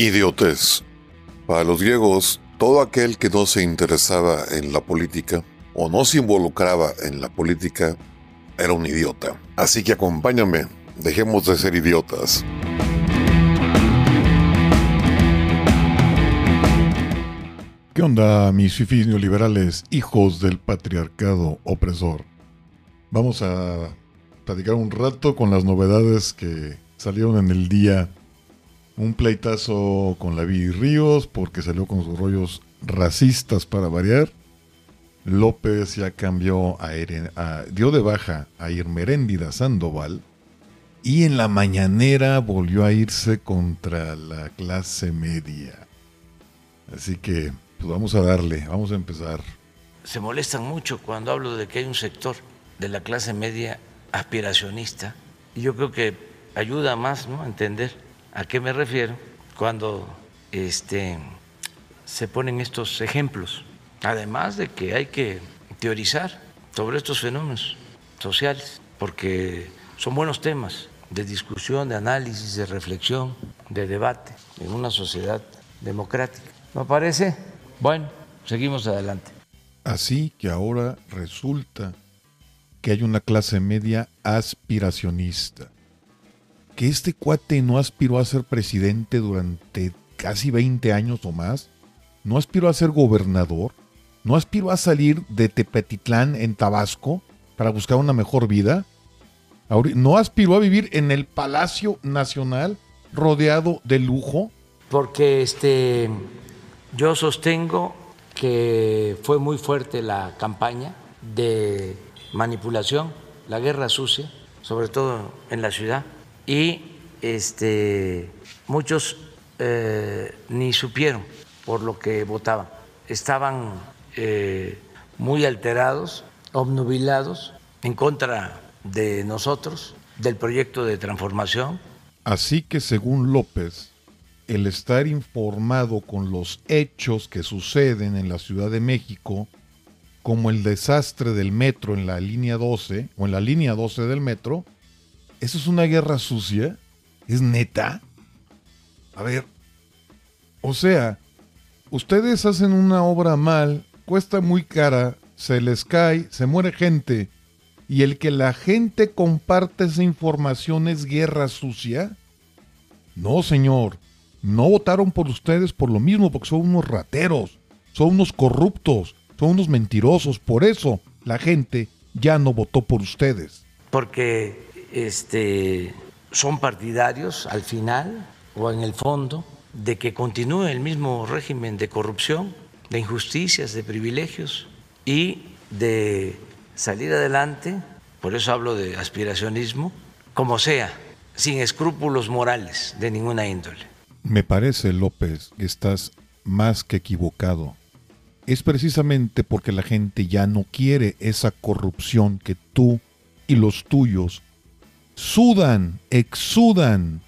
Idiotez. Para los griegos, todo aquel que no se interesaba en la política o no se involucraba en la política era un idiota. Así que acompáñame, dejemos de ser idiotas. ¿Qué onda, mis fifis neoliberales, hijos del patriarcado opresor? Vamos a platicar un rato con las novedades que salieron en el día. Un pleitazo con la Viri Ríos porque salió con sus rollos racistas para variar. López ya cambió a, dio de baja a Irmeréndida Sandoval y en la mañanera volvió a irse contra la clase media. Así que pues vamos a darle, vamos a empezar. Se molestan mucho cuando hablo de que hay un sector de la clase media aspiracionista y yo creo que ayuda más ¿no? a entender a qué me refiero cuando este, se ponen estos ejemplos. Además de que hay que teorizar sobre estos fenómenos sociales, porque son buenos temas de discusión, de análisis, de reflexión, de debate en una sociedad democrática. ¿Me parece? Bueno, seguimos adelante. Así que ahora resulta que hay una clase media aspiracionista. Que este cuate no aspiró a ser presidente durante casi 20 años o más. No aspiró a ser gobernador. No aspiró a salir de Tepetitlán en Tabasco para buscar una mejor vida. No aspiró a vivir en el Palacio Nacional rodeado de lujo. Porque este yo sostengo que fue muy fuerte la campaña de manipulación, la guerra sucia, sobre todo en la ciudad, y este, muchos eh, ni supieron por lo que votaban. Estaban eh, muy alterados, obnubilados, en contra de nosotros, del proyecto de transformación. Así que según López, el estar informado con los hechos que suceden en la Ciudad de México, como el desastre del metro en la línea 12 o en la línea 12 del metro, ¿eso es una guerra sucia? ¿Es neta? A ver, o sea, ustedes hacen una obra mal, cuesta muy cara, se les cae, se muere gente, y el que la gente comparte esa información es guerra sucia? No, señor no votaron por ustedes por lo mismo, porque son unos rateros, son unos corruptos, son unos mentirosos. Por eso la gente ya no votó por ustedes. Porque este, son partidarios al final o en el fondo de que continúe el mismo régimen de corrupción, de injusticias, de privilegios y de salir adelante, por eso hablo de aspiracionismo, como sea, sin escrúpulos morales de ninguna índole. Me parece, López, que estás más que equivocado. Es precisamente porque la gente ya no quiere esa corrupción que tú y los tuyos sudan, exudan,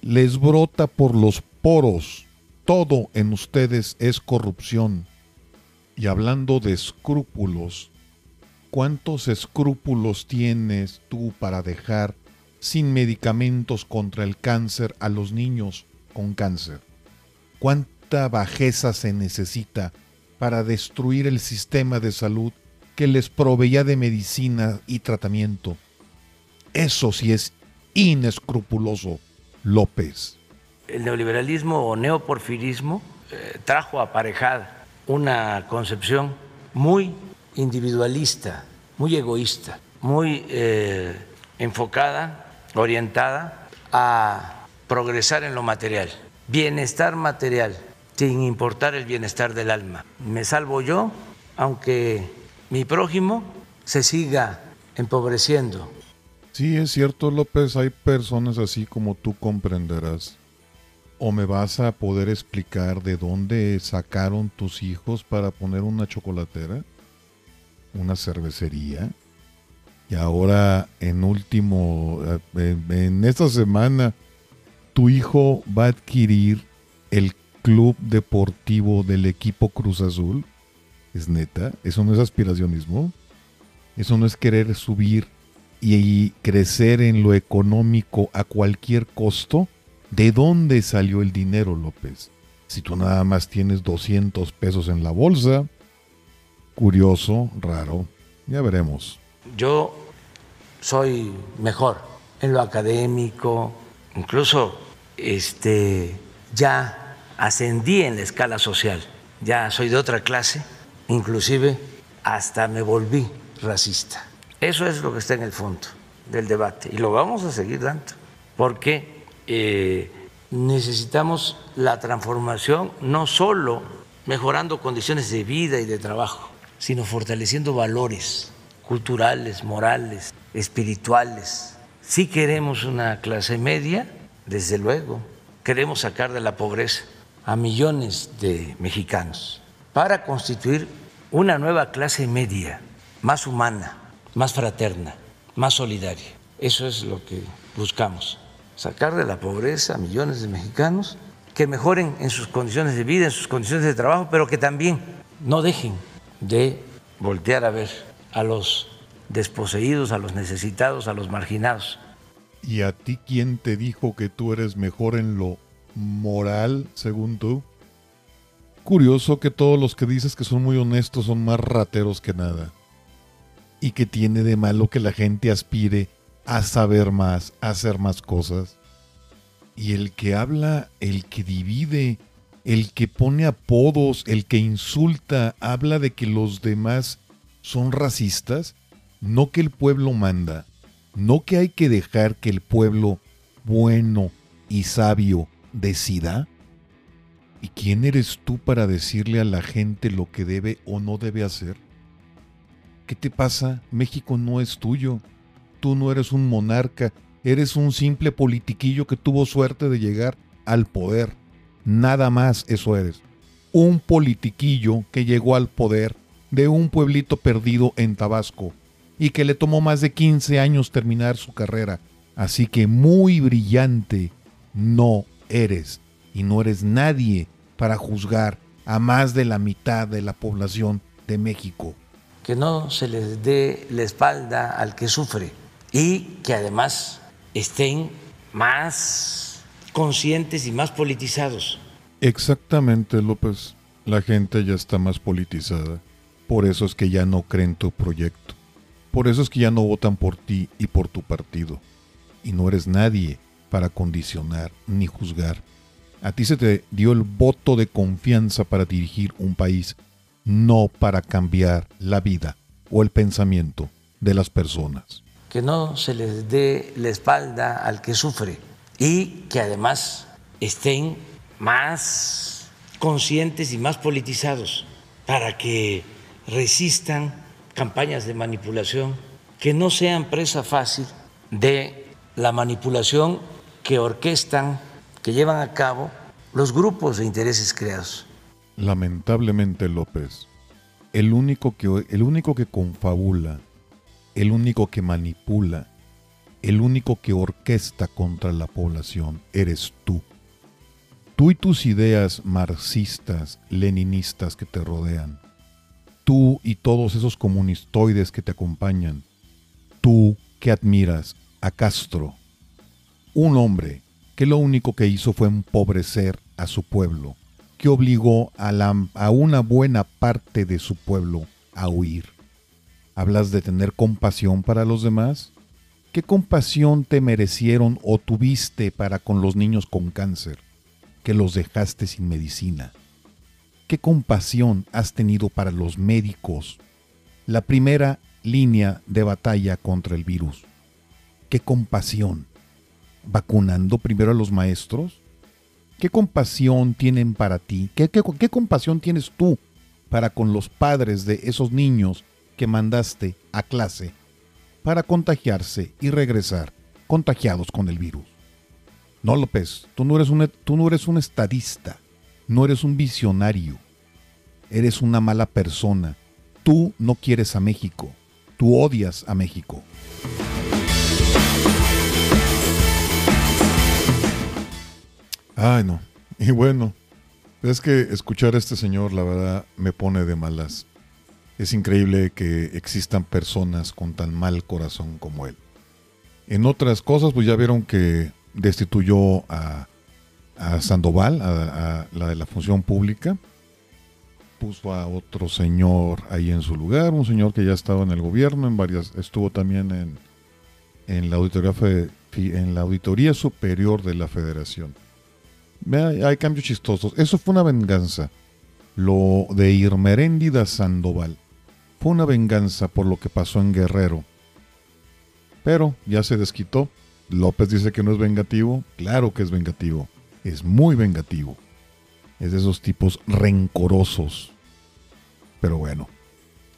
les brota por los poros. Todo en ustedes es corrupción. Y hablando de escrúpulos, ¿cuántos escrúpulos tienes tú para dejar sin medicamentos contra el cáncer a los niños? con cáncer. ¿Cuánta bajeza se necesita para destruir el sistema de salud que les proveía de medicina y tratamiento? Eso sí es inescrupuloso, López. El neoliberalismo o neoporfirismo eh, trajo aparejada una concepción muy individualista, muy egoísta, muy eh, enfocada, orientada a progresar en lo material, bienestar material, sin importar el bienestar del alma. Me salvo yo, aunque mi prójimo se siga empobreciendo. Sí, es cierto, López, hay personas así como tú comprenderás. ¿O me vas a poder explicar de dónde sacaron tus hijos para poner una chocolatera? ¿Una cervecería? Y ahora, en último, eh, en esta semana, tu hijo va a adquirir el club deportivo del equipo Cruz Azul. Es neta, eso no es aspiracionismo. Eso no es querer subir y crecer en lo económico a cualquier costo. ¿De dónde salió el dinero, López? Si tú nada más tienes 200 pesos en la bolsa, curioso, raro, ya veremos. Yo soy mejor en lo académico, incluso este, ya ascendí en la escala social, ya soy de otra clase, inclusive hasta me volví racista. Eso es lo que está en el fondo del debate y lo vamos a seguir dando, porque eh, necesitamos la transformación no solo mejorando condiciones de vida y de trabajo, sino fortaleciendo valores culturales, morales, espirituales. Si queremos una clase media, desde luego, queremos sacar de la pobreza a millones de mexicanos para constituir una nueva clase media, más humana, más fraterna, más solidaria. Eso es lo que buscamos, sacar de la pobreza a millones de mexicanos que mejoren en sus condiciones de vida, en sus condiciones de trabajo, pero que también no dejen de voltear a ver a los desposeídos, a los necesitados, a los marginados. ¿Y a ti quién te dijo que tú eres mejor en lo moral, según tú? Curioso que todos los que dices que son muy honestos son más rateros que nada. ¿Y que tiene de malo que la gente aspire a saber más, a hacer más cosas? Y el que habla, el que divide, el que pone apodos, el que insulta, habla de que los demás son racistas, no que el pueblo manda, no que hay que dejar que el pueblo bueno y sabio decida. ¿Y quién eres tú para decirle a la gente lo que debe o no debe hacer? ¿Qué te pasa? México no es tuyo. Tú no eres un monarca, eres un simple politiquillo que tuvo suerte de llegar al poder. Nada más eso eres. Un politiquillo que llegó al poder de un pueblito perdido en Tabasco y que le tomó más de 15 años terminar su carrera. Así que muy brillante no eres y no eres nadie para juzgar a más de la mitad de la población de México. Que no se les dé la espalda al que sufre y que además estén más conscientes y más politizados. Exactamente, López. La gente ya está más politizada. Por eso es que ya no creen tu proyecto. Por eso es que ya no votan por ti y por tu partido. Y no eres nadie para condicionar ni juzgar. A ti se te dio el voto de confianza para dirigir un país, no para cambiar la vida o el pensamiento de las personas. Que no se les dé la espalda al que sufre y que además estén más conscientes y más politizados para que resistan campañas de manipulación, que no sean presa fácil de la manipulación que orquestan, que llevan a cabo los grupos de intereses creados. Lamentablemente, López, el único que, el único que confabula, el único que manipula, el único que orquesta contra la población eres tú. Tú y tus ideas marxistas, leninistas que te rodean tú y todos esos comunistoides que te acompañan, tú que admiras a Castro, un hombre que lo único que hizo fue empobrecer a su pueblo, que obligó a, a una buena parte de su pueblo a huir. ¿Hablas de tener compasión para los demás? ¿Qué compasión te merecieron o tuviste para con los niños con cáncer, que los dejaste sin medicina? ¿Qué compasión has tenido para los médicos? La primera línea de batalla contra el virus. ¿Qué compasión? ¿Vacunando primero a los maestros? ¿Qué compasión tienen para ti? ¿Qué, compasión tienes tú para con los padres de esos niños que mandaste a clase para contagiarse y regresar contagiados con el virus? No, López, tú no eres un, tú no eres un estadista no eres un visionario, eres una mala persona. Tú no quieres a México, tú odias a México. Ay, no. Y bueno, es que escuchar a este señor, la verdad, me pone de malas. Es increíble que existan personas con tan mal corazón como él. En otras cosas, pues ya vieron que destituyó a a Sandoval, a, la de la función pública. Puso a otro señor ahí en su lugar, un señor que ya estaba en el gobierno, en varias, estuvo también en, en la auditoría en la auditoría superior de la Federación. Hay cambios chistosos. Eso fue una venganza. Lo de Irmeréndida Sandoval fue una venganza por lo que pasó en Guerrero. Pero ya se desquitó. López dice que no es vengativo. Claro que es vengativo. Es muy vengativo. Es de esos tipos rencorosos. Pero bueno.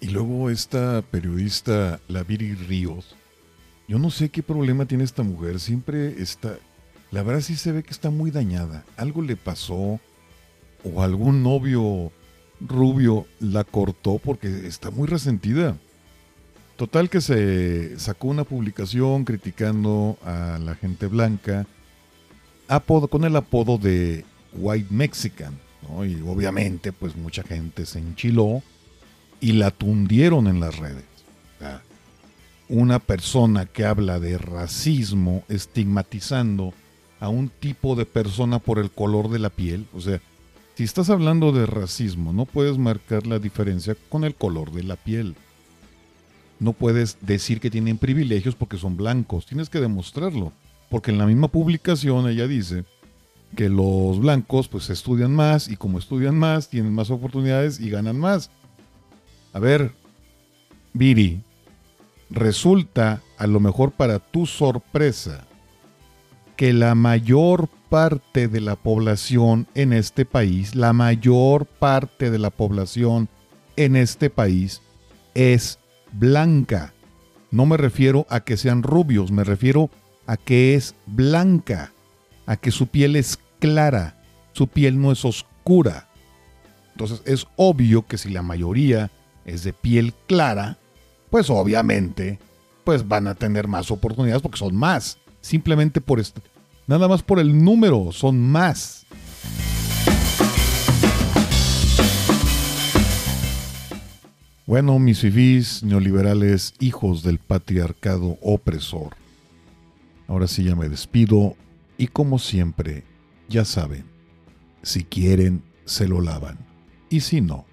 Y luego esta periodista, la Viri Ríos. Yo no sé qué problema tiene esta mujer. Siempre está... La verdad sí se ve que está muy dañada. Algo le pasó. O algún novio rubio la cortó porque está muy resentida. Total que se sacó una publicación criticando a la gente blanca apodo, con el apodo de White Mexican. Y obviamente pues mucha gente se enchiló y la tundieron en las redes. una persona que habla de racismo estigmatizando a un tipo de persona por el color de la piel, o sea, si estás hablando de racismo, no puedes marcar la diferencia con el color de la piel. No puedes decir que tienen privilegios porque son blancos, tienes que demostrarlo, porque en la misma publicación ella dice que los blancos pues estudian más y como estudian más tienen más oportunidades y ganan más. A ver, Viri, resulta a lo mejor para tu sorpresa que la mayor parte de la población en este país, la mayor parte de la población en este país es blanca. No me refiero a que sean rubios, me refiero a que es blanca, a que su piel es clara, su piel no es oscura. Entonces es obvio que si la mayoría es de piel clara, pues obviamente pues van a tener más oportunidades porque son más. Simplemente por esto, nada más por el número, son más. Bueno, mis fifís neoliberales, hijos del patriarcado opresor. Ahora sí ya me despido y como siempre, ya saben, si quieren, se lo lavan. Y si no,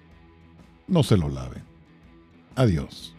no se lo laven. Adiós.